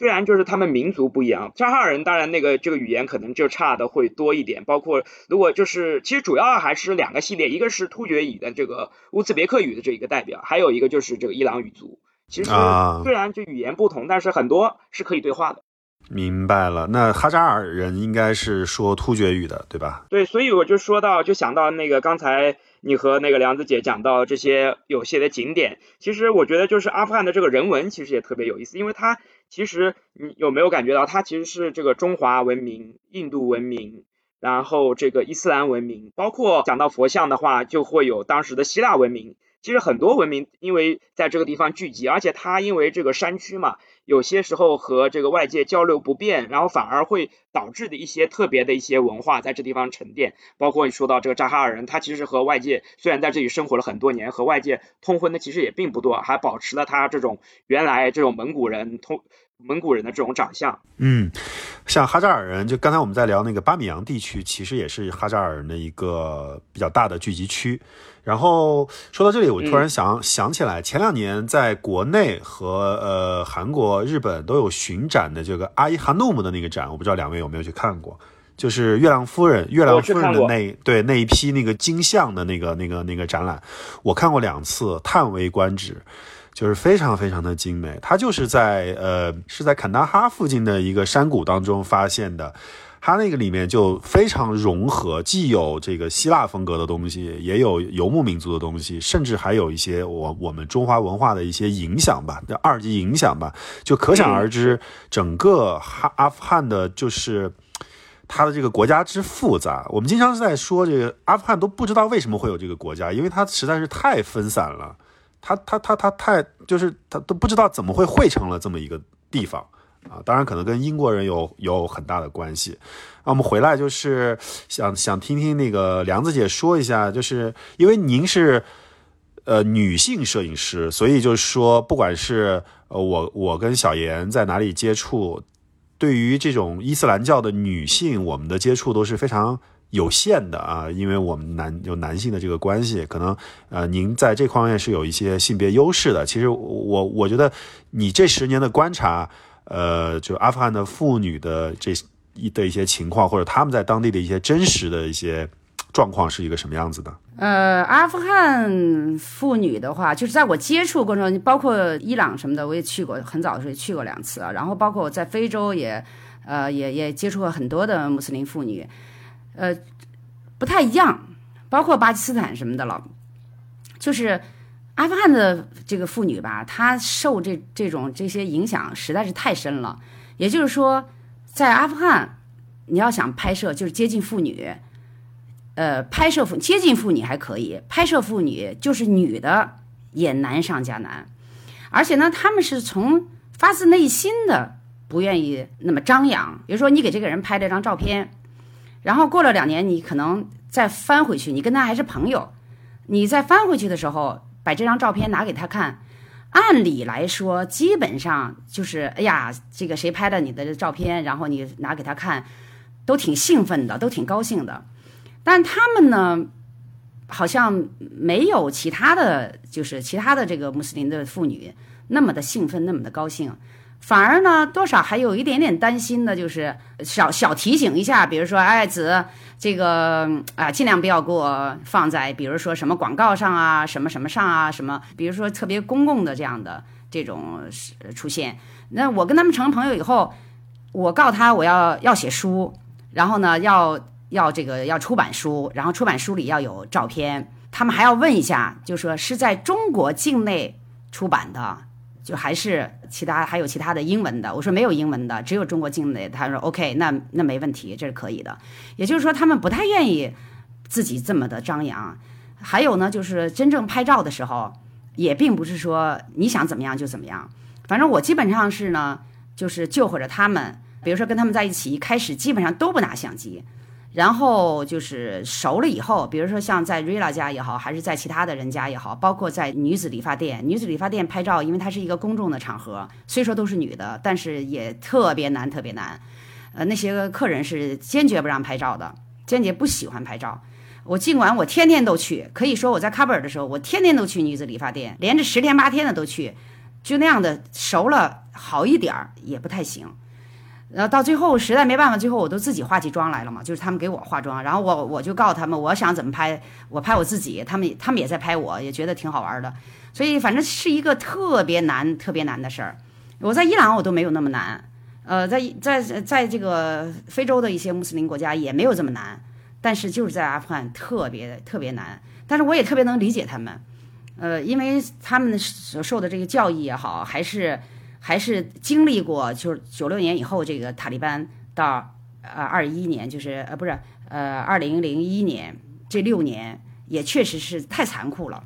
Speaker 3: 虽然就是他们民族不一样，扎哈尔人当然那个这个语言可能就差的会多一点，包括如果就是其实主要还是两个系列，一个是突厥语的这个乌兹别克语的这一个代表，还有一个就是这个伊朗语族。其实虽然就语言不同，但是很多是可以对话的。
Speaker 1: 明白了，那哈扎尔人应该是说突厥语的，对吧？
Speaker 3: 对，所以我就说到，就想到那个刚才你和那个梁子姐讲到这些有些的景点，其实我觉得就是阿富汗的这个人文其实也特别有意思，因为它其实你有没有感觉到，它其实是这个中华文明、印度文明，然后这个伊斯兰文明，包括讲到佛像的话，就会有当时的希腊文明。其实很多文明因为在这个地方聚集，而且它因为这个山区嘛，有些时候和这个外界交流不便，然后反而会导致的一些特别的一些文化在这地方沉淀。包括你说到这个扎哈尔人，他其实和外界虽然在这里生活了很多年，和外界通婚的其实也并不多，还保持了他这种原来这种蒙古人通。蒙古人的这种长相，
Speaker 1: 嗯，像哈扎尔人，就刚才我们在聊那个巴米扬地区，其实也是哈扎尔人的一个比较大的聚集区。然后说到这里，我突然想想起来，前两年在国内和呃韩国、日本都有巡展的这个阿伊哈努姆的那个展，我不知道两位有没有去看过，就是月亮夫人、月亮夫人的那对那一批那个金像的那个那个那个展览，我看过两次，叹为观止。就是非常非常的精美，它就是在呃是在坎大哈附近的一个山谷当中发现的，它那个里面就非常融合，既有这个希腊风格的东西，也有游牧民族的东西，甚至还有一些我我们中华文化的一些影响吧，二级影响吧，就可想而知，整个哈阿富汗的就是它的这个国家之复杂。我们经常是在说这个阿富汗都不知道为什么会有这个国家，因为它实在是太分散了。他他他他太就是他都不知道怎么会汇成了这么一个地方啊！当然可能跟英国人有有很大的关系。那我们回来就是想想听听那个梁子姐说一下，就是因为您是呃女性摄影师，所以就是说不管是呃我我跟小严在哪里接触，对于这种伊斯兰教的女性，我们的接触都是非常。有限的啊，因为我们男有男性的这个关系，可能呃，您在这方面是有一些性别优势的。其实我我觉得你这十年的观察，呃，就阿富汗的妇女的这一的一些情况，或者他们在当地的一些真实的一些状况是一个什么样子的？
Speaker 2: 呃，阿富汗妇女的话，就是在我接触过程中，包括伊朗什么的，我也去过，很早的时候去过两次啊。然后包括我在非洲也呃也也接触过很多的穆斯林妇女。呃，不太一样，包括巴基斯坦什么的了，就是阿富汗的这个妇女吧，她受这这种这些影响实在是太深了。也就是说，在阿富汗，你要想拍摄，就是接近妇女，呃，拍摄妇接近妇女还可以，拍摄妇女就是女的也难上加难，而且呢，他们是从发自内心的不愿意那么张扬。比如说，你给这个人拍了张照片。然后过了两年，你可能再翻回去，你跟他还是朋友，你再翻回去的时候，把这张照片拿给他看，按理来说，基本上就是，哎呀，这个谁拍的你的照片，然后你拿给他看，都挺兴奋的，都挺高兴的。但他们呢，好像没有其他的就是其他的这个穆斯林的妇女那么的兴奋，那么的高兴。反而呢，多少还有一点点担心的，就是小小提醒一下，比如说，哎，子，这个啊，尽量不要给我放在，比如说什么广告上啊，什么什么上啊，什么，比如说特别公共的这样的这种出现。那我跟他们成了朋友以后，我告诉他我要要写书，然后呢，要要这个要出版书，然后出版书里要有照片，他们还要问一下，就说是在中国境内。出版的，就还是其他还有其他的英文的。我说没有英文的，只有中国境内。他说 OK，那那没问题，这是可以的。也就是说，他们不太愿意自己这么的张扬。还有呢，就是真正拍照的时候，也并不是说你想怎么样就怎么样。反正我基本上是呢，就是救活着他们。比如说跟他们在一起，一开始基本上都不拿相机。然后就是熟了以后，比如说像在瑞拉家也好，还是在其他的人家也好，包括在女子理发店，女子理发店拍照，因为它是一个公众的场合，虽说都是女的，但是也特别难，特别难。呃，那些客人是坚决不让拍照的，坚决不喜欢拍照。我尽管我天天都去，可以说我在喀布尔的时候，我天天都去女子理发店，连着十天八天的都去，就那样的熟了好一点儿也不太行。然后到最后实在没办法，最后我都自己化起妆来了嘛，就是他们给我化妆，然后我我就告诉他们，我想怎么拍，我拍我自己，他们他们也在拍我，也觉得挺好玩的，所以反正是一个特别难、特别难的事儿。我在伊朗我都没有那么难，呃，在在在这个非洲的一些穆斯林国家也没有这么难，但是就是在阿富汗特别特别难。但是我也特别能理解他们，呃，因为他们所受的这个教育也好，还是。还是经历过，就是九六年以后，这个塔利班到呃二一年，就是呃不是呃二零零一年这六年，也确实是太残酷了，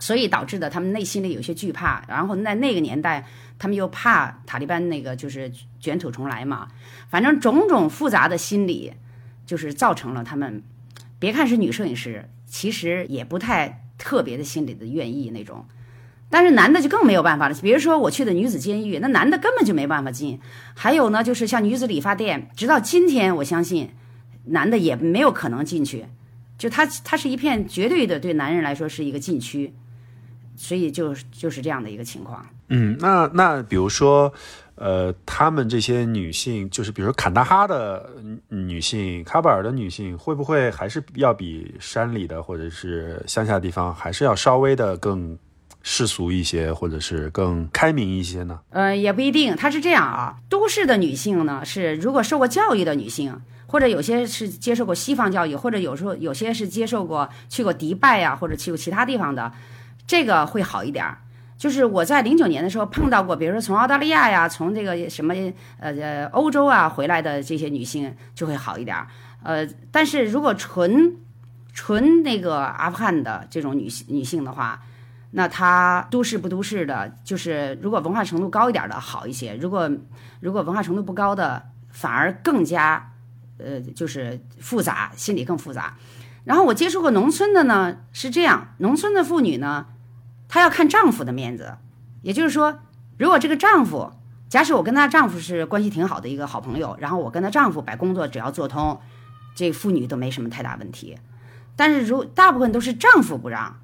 Speaker 2: 所以导致的他们内心里有些惧怕，然后在那个年代，他们又怕塔利班那个就是卷土重来嘛，反正种种复杂的心理，就是造成了他们，别看是女摄影师，其实也不太特别的心里的愿意那种。但是男的就更没有办法了，比如说我去的女子监狱，那男的根本就没办法进。还有呢，就是像女子理发店，直到今天，我相信男的也没有可能进去。就他，他是一片绝对的对男人来说是一个禁区，所以就就是这样的一个情况。
Speaker 1: 嗯，那那比如说，呃，他们这些女性，就是比如说坎大哈的女性、喀布尔的女性，会不会还是要比山里的或者是乡下地方还是要稍微的更？世俗一些，或者是更开明一些呢？
Speaker 2: 呃，也不一定。她是这样啊，都市的女性呢，是如果受过教育的女性，或者有些是接受过西方教育，或者有时候有些是接受过去过迪拜呀，或者去过其他地方的，这个会好一点。就是我在零九年的时候碰到过，比如说从澳大利亚呀，从这个什么呃呃欧洲啊回来的这些女性就会好一点。呃，但是如果纯纯那个阿富汗的这种女性女性的话，那他都市不都市的，就是如果文化程度高一点的好一些，如果如果文化程度不高的，反而更加，呃，就是复杂，心理更复杂。然后我接触过农村的呢，是这样，农村的妇女呢，她要看丈夫的面子，也就是说，如果这个丈夫，假使我跟她丈夫是关系挺好的一个好朋友，然后我跟她丈夫把工作只要做通，这妇女都没什么太大问题。但是如大部分都是丈夫不让。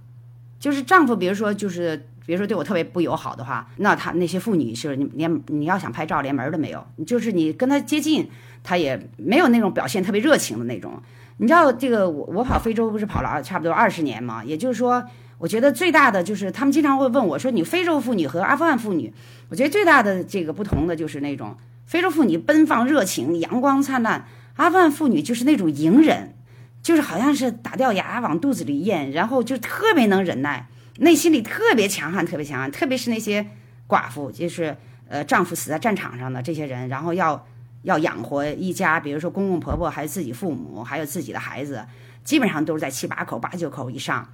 Speaker 2: 就是丈夫，比如说，就是比如说对我特别不友好的话，那他那些妇女是连你要想拍照连门都没有，就是你跟他接近，他也没有那种表现特别热情的那种。你知道这个我我跑非洲不是跑了差不多二十年嘛？也就是说，我觉得最大的就是他们经常会问我说，你非洲妇女和阿富汗妇女，我觉得最大的这个不同的就是那种非洲妇女奔放热情、阳光灿烂，阿富汗妇女就是那种隐忍。就是好像是打掉牙往肚子里咽，然后就特别能忍耐，内心里特别强悍，特别强悍。特别是那些寡妇，就是呃丈夫死在战场上的这些人，然后要要养活一家，比如说公公婆婆，还有自己父母，还有自己的孩子，基本上都是在七八口、八九口以上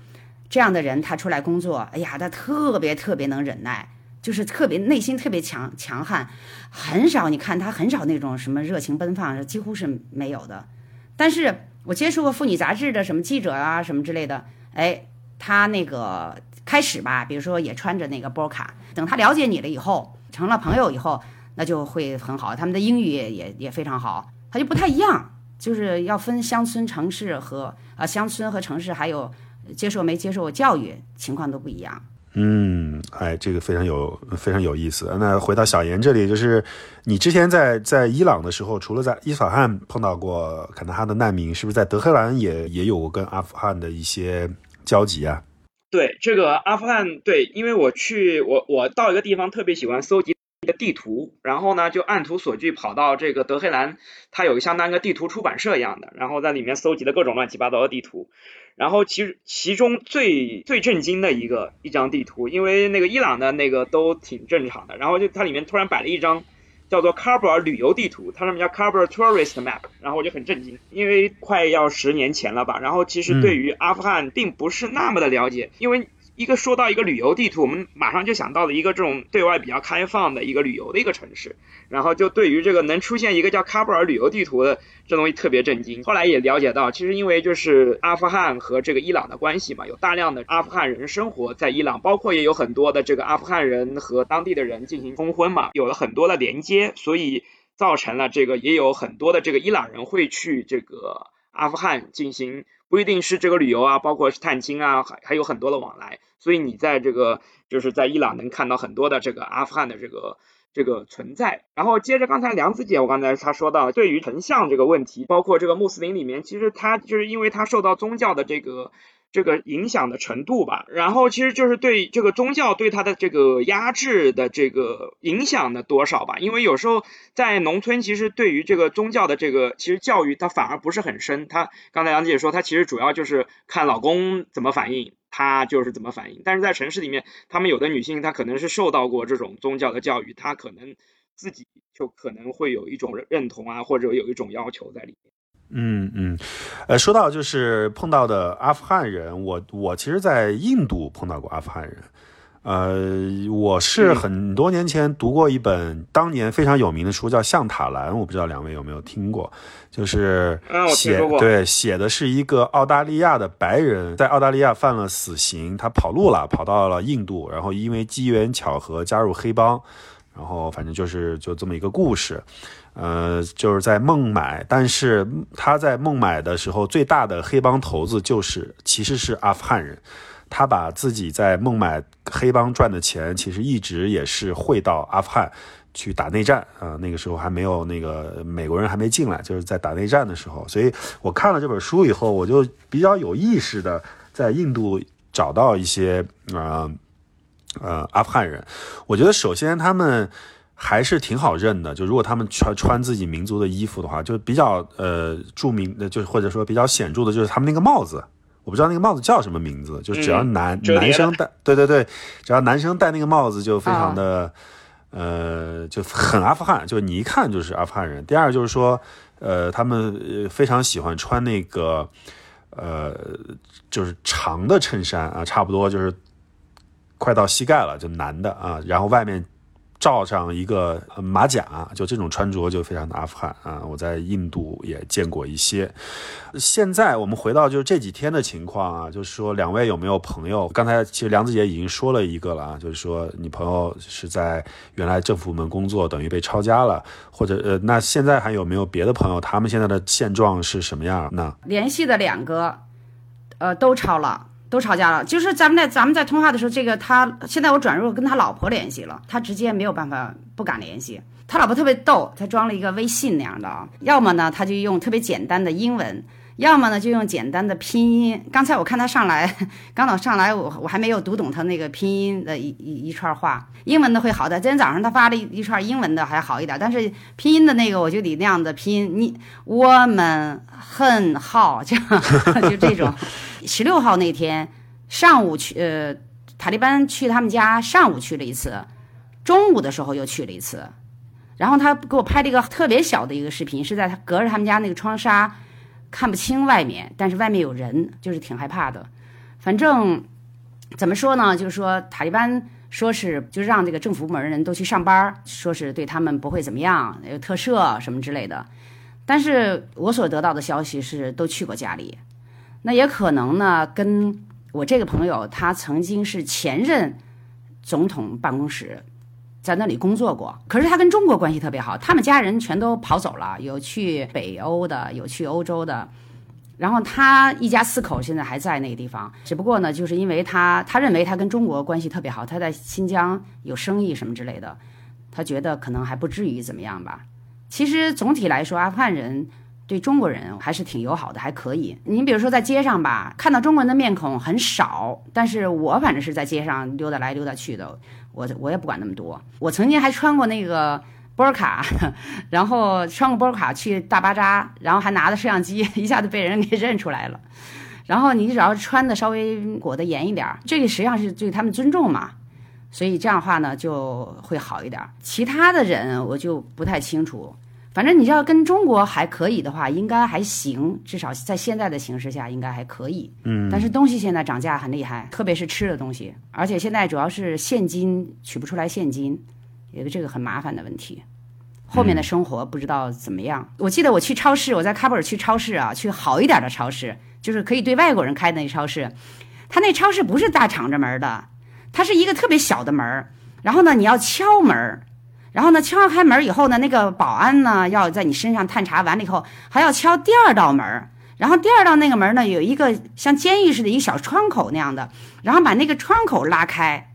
Speaker 2: 这样的人，他出来工作，哎呀，他特别特别能忍耐，就是特别内心特别强强悍，很少你看他很少那种什么热情奔放，几乎是没有的，但是。我接触过妇女杂志的什么记者啊，什么之类的，哎，他那个开始吧，比如说也穿着那个波卡，等他了解你了以后，成了朋友以后，那就会很好。他们的英语也也非常好，他就不太一样，就是要分乡村、城市和啊乡村和城市，还有接受没接受教育情况都不一样。
Speaker 1: 嗯，哎，这个非常有非常有意思。那回到小严这里，就是你之前在在伊朗的时候，除了在伊斯法罕碰到过坎大哈的难民，是不是在德黑兰也也有过跟阿富汗的一些交集啊？
Speaker 3: 对，这个阿富汗，对，因为我去我我到一个地方特别喜欢搜集一个地图，然后呢就按图索骥跑到这个德黑兰，它有相当一个地图出版社一样的，然后在里面搜集的各种乱七八糟的地图，然后其实其中最最震惊的一个一张地图，因为那个伊朗的那个都挺正常的，然后就它里面突然摆了一张。叫做喀布尔旅游地图，它上面叫喀布尔 Tourist Map，然后我就很震惊，因为快要十年前了吧，然后其实对于阿富汗并不是那么的了解，因为。一个说到一个旅游地图，我们马上就想到了一个这种对外比较开放的一个旅游的一个城市，然后就对于这个能出现一个叫喀布尔旅游地图的这东西特别震惊。后来也了解到，其实因为就是阿富汗和这个伊朗的关系嘛，有大量的阿富汗人生活在伊朗，包括也有很多的这个阿富汗人和当地的人进行通婚嘛，有了很多的连接，所以造成了这个也有很多的这个伊朗人会去这个阿富汗进行。不一定是这个旅游啊，包括是探亲啊，还还有很多的往来，所以你在这个就是在伊朗能看到很多的这个阿富汗的这个这个存在。然后接着刚才梁子姐，我刚才她说到对于丞相这个问题，包括这个穆斯林里面，其实他就是因为他受到宗教的这个。这个影响的程度吧，然后其实就是对这个宗教对他的这个压制的这个影响的多少吧，因为有时候在农村，其实对于这个宗教的这个其实教育，它反而不是很深。它刚才杨姐说，他其实主要就是看老公怎么反应，她就是怎么反应。但是在城市里面，他们有的女性她可能是受到过这种宗教的教育，她可能自己就可能会有一种认同啊，或者有一种要求在里面。
Speaker 1: 嗯嗯，呃，说到就是碰到的阿富汗人，我我其实，在印度碰到过阿富汗人，呃，我是很多年前读过一本当年非常有名的书，叫《象塔兰》，我不知道两位有没有听过，就是写对写的是一个澳大利亚的白人在澳大利亚犯了死刑，他跑路了，跑到了印度，然后因为机缘巧合加入黑帮，然后反正就是就这么一个故事。呃，就是在孟买，但是他在孟买的时候，最大的黑帮头子就是其实是阿富汗人，他把自己在孟买黑帮赚的钱，其实一直也是汇到阿富汗去打内战啊。那个时候还没有那个美国人还没进来，就是在打内战的时候。所以我看了这本书以后，我就比较有意识的在印度找到一些啊呃阿富汗人。我觉得首先他们。还是挺好认的，就如果他们穿穿自己民族的衣服的话，就比较呃著名的，就是或者说比较显著的，就是他们那个帽子，我不知道那个帽子叫什么名字，就只要男男生戴，对对对，只要男生戴那个帽子就非常的呃就很阿富汗，就你一看就是阿富汗人。第二就是说，呃，他们非常喜欢穿那个呃就是长的衬衫啊，差不多就是快到膝盖了，就男的啊，然后外面。罩上一个马甲，就这种穿着就非常的阿富汗啊！我在印度也见过一些。现在我们回到就是这几天的情况啊，就是说两位有没有朋友？刚才其实梁子姐已经说了一个了啊，就是说你朋友是在原来政府部门工作，等于被抄家了，或者呃，那现在还有没有别的朋友？他们现在的现状是什么样？那
Speaker 2: 联系的两个，呃，都抄了。都吵架了，就是咱们在咱们在通话的时候，这个他现在我转入跟他老婆联系了，他直接没有办法不敢联系。他老婆特别逗，他装了一个微信那样的啊，要么呢他就用特别简单的英文，要么呢就用简单的拼音。刚才我看他上来，刚早上来我我还没有读懂他那个拼音的一一一串话，英文的会好的。今天早上他发了一一串英文的还好一点，但是拼音的那个我就得那样的拼，你我们很好，这 样就这种。十六号那天上午去，呃，塔利班去他们家，上午去了一次，中午的时候又去了一次，然后他给我拍了一个特别小的一个视频，是在他隔着他们家那个窗纱，看不清外面，但是外面有人，就是挺害怕的。反正怎么说呢，就是说塔利班说是就让这个政府部门的人都去上班，说是对他们不会怎么样，有特赦什么之类的。但是我所得到的消息是都去过家里。那也可能呢，跟我这个朋友，他曾经是前任总统办公室，在那里工作过。可是他跟中国关系特别好，他们家人全都跑走了，有去北欧的，有去欧洲的。然后他一家四口现在还在那个地方，只不过呢，就是因为他他认为他跟中国关系特别好，他在新疆有生意什么之类的，他觉得可能还不至于怎么样吧。其实总体来说，阿富汗人。对中国人还是挺友好的，还可以。你比如说在街上吧，看到中国人的面孔很少，但是我反正是在街上溜达来溜达去的，我我也不管那么多。我曾经还穿过那个波尔卡，然后穿过波尔卡去大巴扎，然后还拿着摄像机，一下子被人给认出来了。然后你只要穿的稍微裹得严一点，这个实际上是对他们尊重嘛，所以这样的话呢就会好一点。其他的人我就不太清楚。反正你要跟中国还可以的话，应该还行，至少在现在的形势下应该还可以。
Speaker 1: 嗯，
Speaker 2: 但是东西现在涨价很厉害，特别是吃的东西，而且现在主要是现金取不出来现金，有个这个很麻烦的问题。后面的生活不知道怎么样。我记得我去超市，我在喀布尔去超市啊，去好一点的超市，就是可以对外国人开的那超市，他那超市不是大敞着门的，它是一个特别小的门儿然后呢你要敲门然后呢，敲开门以后呢，那个保安呢要在你身上探查完了以后，还要敲第二道门然后第二道那个门呢有一个像监狱似的一个小窗口那样的，然后把那个窗口拉开。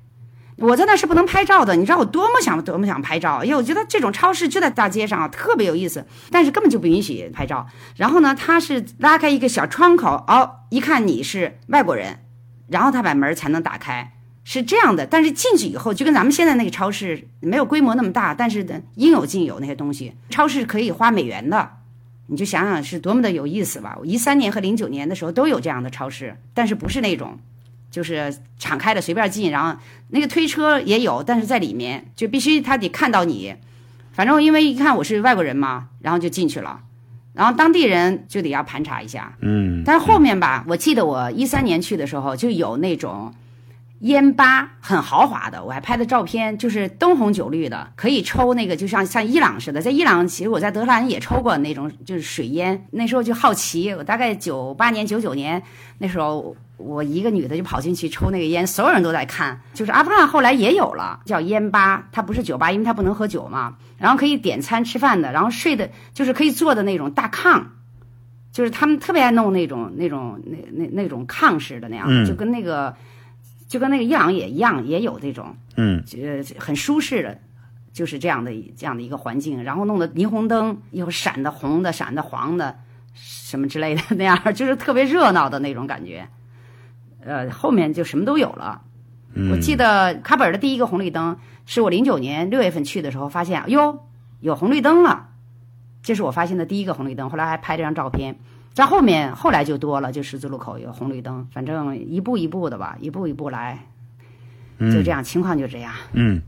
Speaker 2: 我在那是不能拍照的，你知道我多么想多么想拍照，因为我觉得这种超市就在大街上啊特别有意思，但是根本就不允许拍照。然后呢，他是拉开一个小窗口，哦，一看你是外国人，然后他把门才能打开。是这样的，但是进去以后就跟咱们现在那个超市没有规模那么大，但是呢应有尽有那些东西。超市可以花美元的，你就想想是多么的有意思吧。我一三年和零九年的时候都有这样的超市，但是不是那种，就是敞开的随便进，然后那个推车也有，但是在里面就必须他得看到你。反正因为一看我是外国人嘛，然后就进去了，然后当地人就得要盘查一下。
Speaker 1: 嗯，
Speaker 2: 但是后面吧，我记得我一三年去的时候就有那种。烟吧很豪华的，我还拍的照片，就是灯红酒绿的，可以抽那个，就像像伊朗似的。在伊朗，其实我在德黑兰也抽过那种，就是水烟。那时候就好奇，我大概九八年、九九年那时候，我一个女的就跑进去抽那个烟，所有人都在看。就是阿富汗后来也有了，叫烟吧，它不是酒吧，因为它不能喝酒嘛。然后可以点餐吃饭的，然后睡的，就是可以坐的那种大炕，就是他们特别爱弄那种那种那那那种炕式的那样，就跟那个。就跟那个伊朗也一样，也有这种，
Speaker 1: 嗯，
Speaker 2: 呃，很舒适的，就是这样的这样的一个环境，然后弄得霓虹灯又闪的红的，闪的黄的，什么之类的那样，就是特别热闹的那种感觉。呃，后面就什么都有了。我记得喀布尔的第一个红绿灯是我零九年六月份去的时候发现，哟，有红绿灯了，这是我发现的第一个红绿灯。后来还拍了张照片。在后面，后来就多了，就十字路口有红绿灯，反正一步一步的吧，一步一步来，就这样，情况就这样。
Speaker 1: 嗯，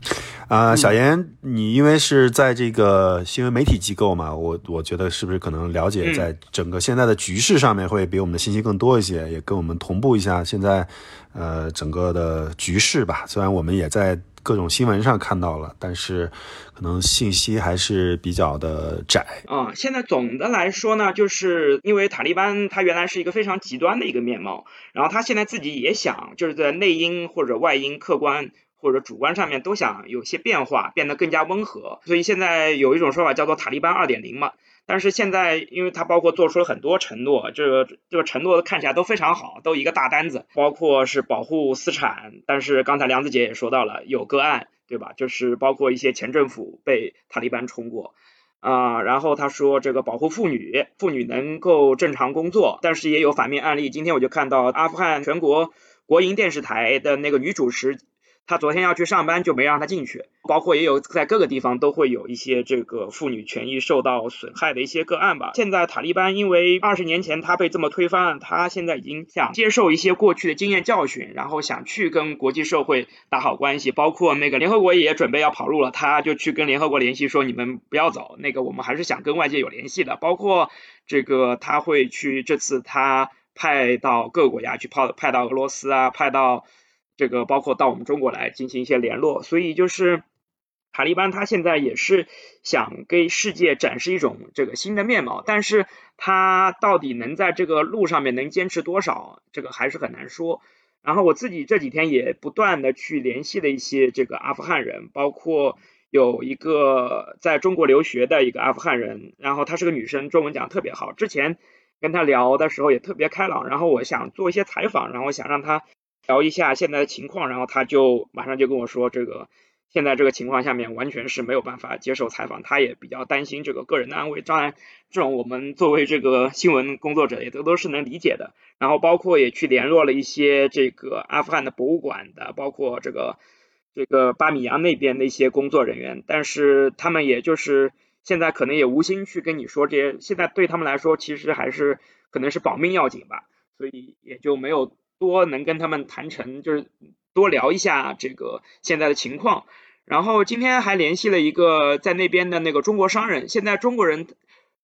Speaker 1: 啊，小严，你因为是在这个新闻媒体机构嘛，我我觉得是不是可能了解在整个现在的局势上面会比我们的信息更多一些，也跟我们同步一下现在呃整个的局势吧。虽然我们也在。各种新闻上看到了，但是可能信息还是比较的窄
Speaker 3: 啊。现在总的来说呢，就是因为塔利班它原来是一个非常极端的一个面貌，然后他现在自己也想就是在内因或者外因、客观或者主观上面都想有些变化，变得更加温和。所以现在有一种说法叫做塔利班二点零嘛。但是现在，因为他包括做出了很多承诺，这个这个承诺看起来都非常好，都一个大单子，包括是保护私产。但是刚才梁子姐也说到了，有个案，对吧？就是包括一些前政府被塔利班冲过啊。然后他说这个保护妇女，妇女能够正常工作，但是也有反面案例。今天我就看到阿富汗全国国营电视台的那个女主持。他昨天要去上班，就没让他进去。包括也有在各个地方都会有一些这个妇女权益受到损害的一些个案吧。现在塔利班因为二十年前他被这么推翻，他现在已经想接受一些过去的经验教训，然后想去跟国际社会打好关系。包括那个联合国也准备要跑路了，他就去跟联合国联系说：“你们不要走，那个我们还是想跟外界有联系的。”包括这个他会去这次他派到各个国家去派派到俄罗斯啊，派到。这个包括到我们中国来进行一些联络，所以就是塔利班他现在也是想给世界展示一种这个新的面貌，但是他到底能在这个路上面能坚持多少，这个还是很难说。然后我自己这几天也不断的去联系了一些这个阿富汗人，包括有一个在中国留学的一个阿富汗人，然后她是个女生，中文讲特别好。之前跟她聊的时候也特别开朗，然后我想做一些采访，然后想让她。聊一下现在的情况，然后他就马上就跟我说，这个现在这个情况下面完全是没有办法接受采访，他也比较担心这个个人的安危。当然，这种我们作为这个新闻工作者也都都是能理解的。然后包括也去联络了一些这个阿富汗的博物馆的，包括这个这个巴米扬那边的一些工作人员，但是他们也就是现在可能也无心去跟你说这些，现在对他们来说其实还是可能是保命要紧吧，所以也就没有多能跟他们谈成，就是多聊一下这个现在的情况。然后今天还联系了一个在那边的那个中国商人，现在中国人，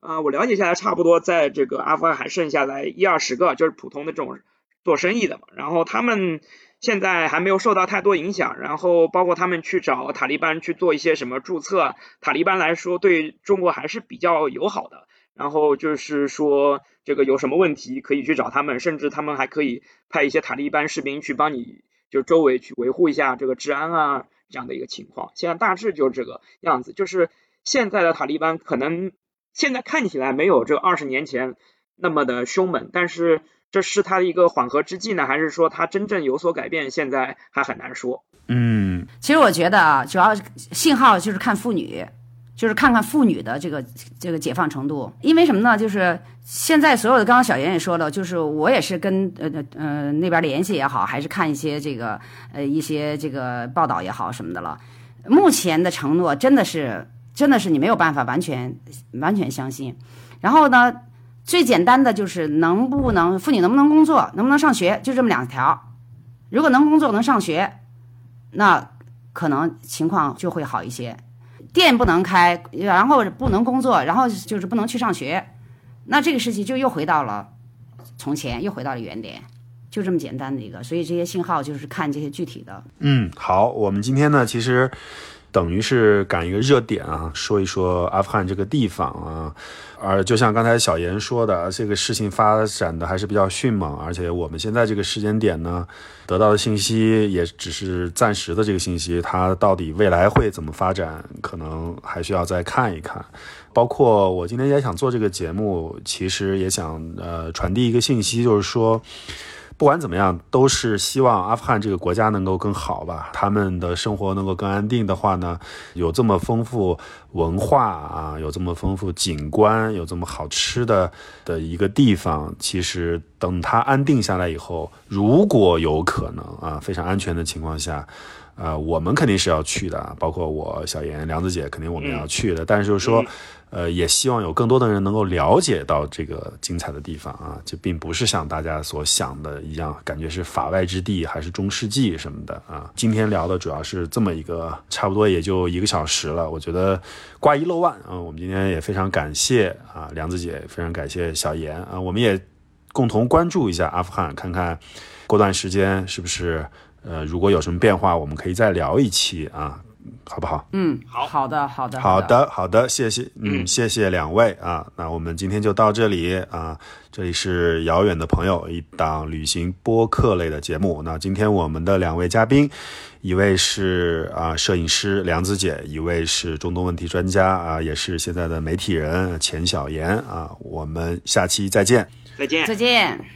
Speaker 3: 啊，我了解下来差不多在这个阿富汗还剩下来一二十个，就是普通的这种做生意的嘛。然后他们现在还没有受到太多影响，然后包括他们去找塔利班去做一些什么注册，塔利班来说对中国还是比较友好的。然后就是说这个有什么问题可以去找他们，甚至他们还可以派一些塔利班士兵去帮你，就周围去维护一下这个治安啊。这样的一个情况，现在大致就是这个样子。就是现在的塔利班可能现在看起来没有这二十年前那么的凶猛，但是这是他的一个缓和之计呢，还是说他真正有所改变？现在还很难说。
Speaker 1: 嗯，
Speaker 2: 其实我觉得啊，主要信号就是看妇女。就是看看妇女的这个这个解放程度，因为什么呢？就是现在所有的，刚刚小严也说了，就是我也是跟呃呃那边联系也好，还是看一些这个呃一些这个报道也好什么的了。目前的承诺真的是真的是你没有办法完全完全相信。然后呢，最简单的就是能不能妇女能不能工作，能不能上学，就这么两条。如果能工作能上学，那可能情况就会好一些。店不能开，然后不能工作，然后就是不能去上学，那这个事情就又回到了从前，又回到了原点，就这么简单的一个。所以这些信号就是看这些具体的。
Speaker 1: 嗯，好，我们今天呢，其实等于是赶一个热点啊，说一说阿富汗这个地方啊。而就像刚才小严说的，这个事情发展的还是比较迅猛，而且我们现在这个时间点呢，得到的信息也只是暂时的这个信息，它到底未来会怎么发展，可能还需要再看一看。包括我今天也想做这个节目，其实也想呃传递一个信息，就是说。不管怎么样，都是希望阿富汗这个国家能够更好吧。他们的生活能够更安定的话呢，有这么丰富文化啊，有这么丰富景观，有这么好吃的的一个地方，其实等它安定下来以后，如果有可能啊，非常安全的情况下。呃，我们肯定是要去的，包括我小严、梁子姐，肯定我们要去的。但是就是说，呃，也希望有更多的人能够了解到这个精彩的地方啊，这并不是像大家所想的一样，感觉是法外之地，还是中世纪什么的啊。今天聊的主要是这么一个，差不多也就一个小时了，我觉得挂一漏万啊。我们今天也非常感谢啊，梁子姐，非常感谢小严啊，我们也共同关注一下阿富汗，看看过段时间是不是。呃，如果有什么变化，我们可以再聊一期啊，好不好？
Speaker 2: 嗯，好好的，好的，
Speaker 1: 好的，好的，谢谢，嗯，谢谢两位啊，那我们今天就到这里啊，这里是遥远的朋友一档旅行播客类的节目。那今天我们的两位嘉宾，一位是啊摄影师梁子姐，一位是中东问题专家啊，也是现在的媒体人钱小妍啊，我们下期再见，
Speaker 3: 再见，
Speaker 2: 再见。